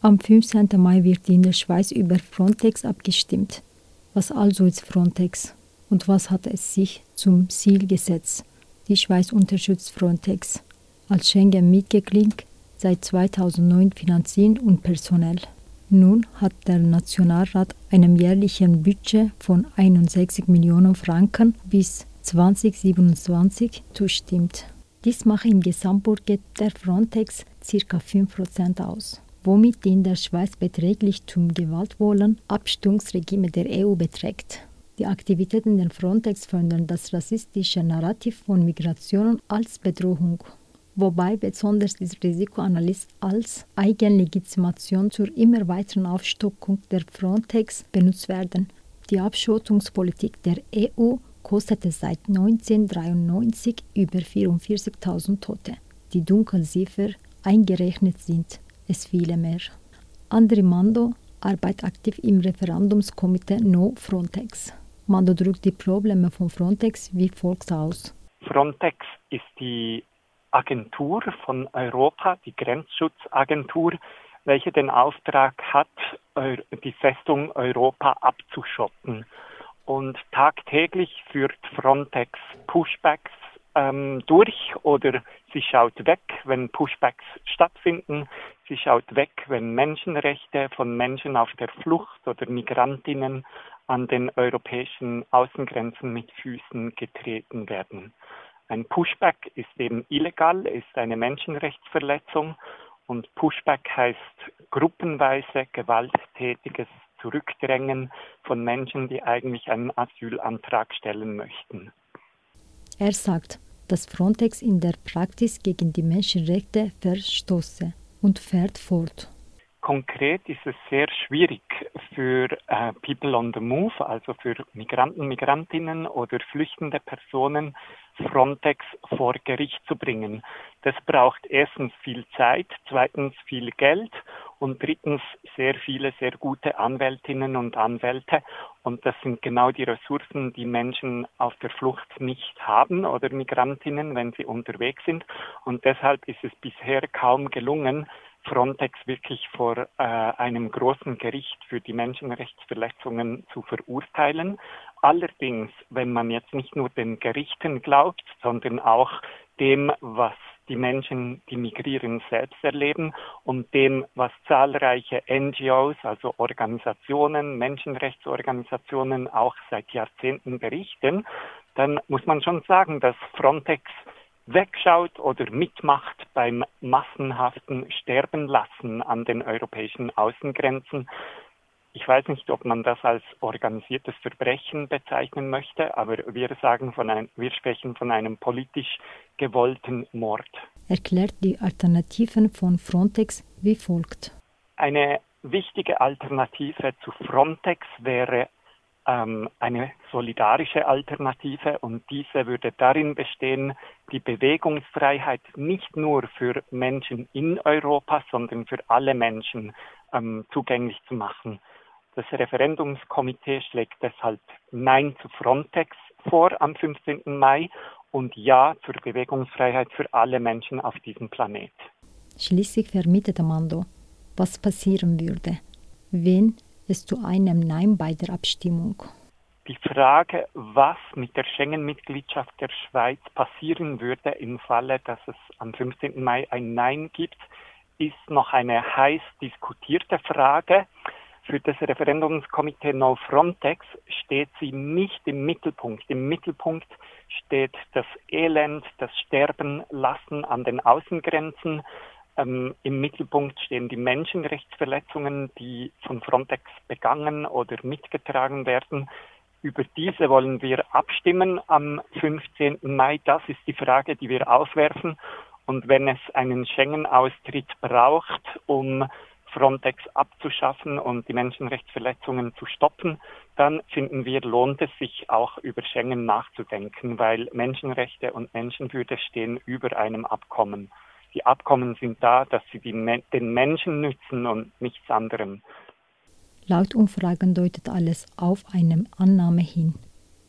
Am 15. Mai wird in der Schweiz über Frontex abgestimmt. Was also ist Frontex und was hat es sich zum Ziel gesetzt? Die Schweiz unterstützt Frontex als Schengen-Mitglied seit 2009 finanziell und personell. Nun hat der Nationalrat einem jährlichen Budget von 61 Millionen Franken bis 2027 zustimmt. Dies macht im Gesamtbudget der Frontex ca. 5% aus, womit in der Schweiz beträglich zum gewaltvollen Abstimmungsregime der EU beträgt. Die Aktivitäten der Frontex fördern das rassistische Narrativ von Migration als Bedrohung wobei besonders die Risikoanalyse als Eigenlegitimation zur immer weiteren Aufstockung der Frontex benutzt werden. Die Abschottungspolitik der EU kostete seit 1993 über 44.000 Tote. Die Dunkelziffer eingerechnet sind es viele mehr. Andri Mando arbeitet aktiv im Referendumskomitee No Frontex. Mando drückt die Probleme von Frontex wie folgt aus. Frontex ist die Agentur von Europa, die Grenzschutzagentur, welche den Auftrag hat, die Festung Europa abzuschotten. Und tagtäglich führt Frontex Pushbacks ähm, durch oder sie schaut weg, wenn Pushbacks stattfinden. Sie schaut weg, wenn Menschenrechte von Menschen auf der Flucht oder Migrantinnen an den europäischen Außengrenzen mit Füßen getreten werden. Ein Pushback ist eben illegal, ist eine Menschenrechtsverletzung und Pushback heißt gruppenweise gewalttätiges Zurückdrängen von Menschen, die eigentlich einen Asylantrag stellen möchten. Er sagt, dass Frontex in der Praxis gegen die Menschenrechte verstoße und fährt fort. Konkret ist es sehr schwierig für äh, People on the Move, also für Migranten, Migrantinnen oder flüchtende Personen, Frontex vor Gericht zu bringen. Das braucht erstens viel Zeit, zweitens viel Geld und drittens sehr viele, sehr gute Anwältinnen und Anwälte. Und das sind genau die Ressourcen, die Menschen auf der Flucht nicht haben oder Migrantinnen, wenn sie unterwegs sind. Und deshalb ist es bisher kaum gelungen, Frontex wirklich vor äh, einem großen Gericht für die Menschenrechtsverletzungen zu verurteilen. Allerdings, wenn man jetzt nicht nur den Gerichten glaubt, sondern auch dem, was die Menschen, die migrieren, selbst erleben und dem, was zahlreiche NGOs, also Organisationen, Menschenrechtsorganisationen auch seit Jahrzehnten berichten, dann muss man schon sagen, dass Frontex wegschaut oder mitmacht beim massenhaften Sterbenlassen an den europäischen Außengrenzen. Ich weiß nicht, ob man das als organisiertes Verbrechen bezeichnen möchte, aber wir sagen von ein, wir sprechen von einem politisch gewollten Mord. Erklärt die Alternativen von Frontex wie folgt. Eine wichtige Alternative zu Frontex wäre ähm, eine solidarische Alternative und diese würde darin bestehen, die Bewegungsfreiheit nicht nur für Menschen in Europa, sondern für alle Menschen ähm, zugänglich zu machen. Das Referendumskomitee schlägt deshalb Nein zu Frontex vor am 15. Mai und Ja zur Bewegungsfreiheit für alle Menschen auf diesem Planet. Schließlich vermietet Amando, was passieren würde, wenn es zu einem Nein bei der Abstimmung. Die Frage, was mit der Schengen-Mitgliedschaft der Schweiz passieren würde im Falle, dass es am 15. Mai ein Nein gibt, ist noch eine heiß diskutierte Frage. Für das Referendumskomitee No Frontex steht sie nicht im Mittelpunkt. Im Mittelpunkt steht das Elend, das Sterben lassen an den Außengrenzen, ähm, Im Mittelpunkt stehen die Menschenrechtsverletzungen, die von Frontex begangen oder mitgetragen werden. Über diese wollen wir abstimmen am 15. Mai. Das ist die Frage, die wir aufwerfen. Und wenn es einen Schengen-Austritt braucht, um Frontex abzuschaffen und die Menschenrechtsverletzungen zu stoppen, dann finden wir, lohnt es sich auch über Schengen nachzudenken, weil Menschenrechte und Menschenwürde stehen über einem Abkommen. Die Abkommen sind da, dass sie den Menschen nützen und nichts anderem. Laut Umfragen deutet alles auf eine Annahme hin.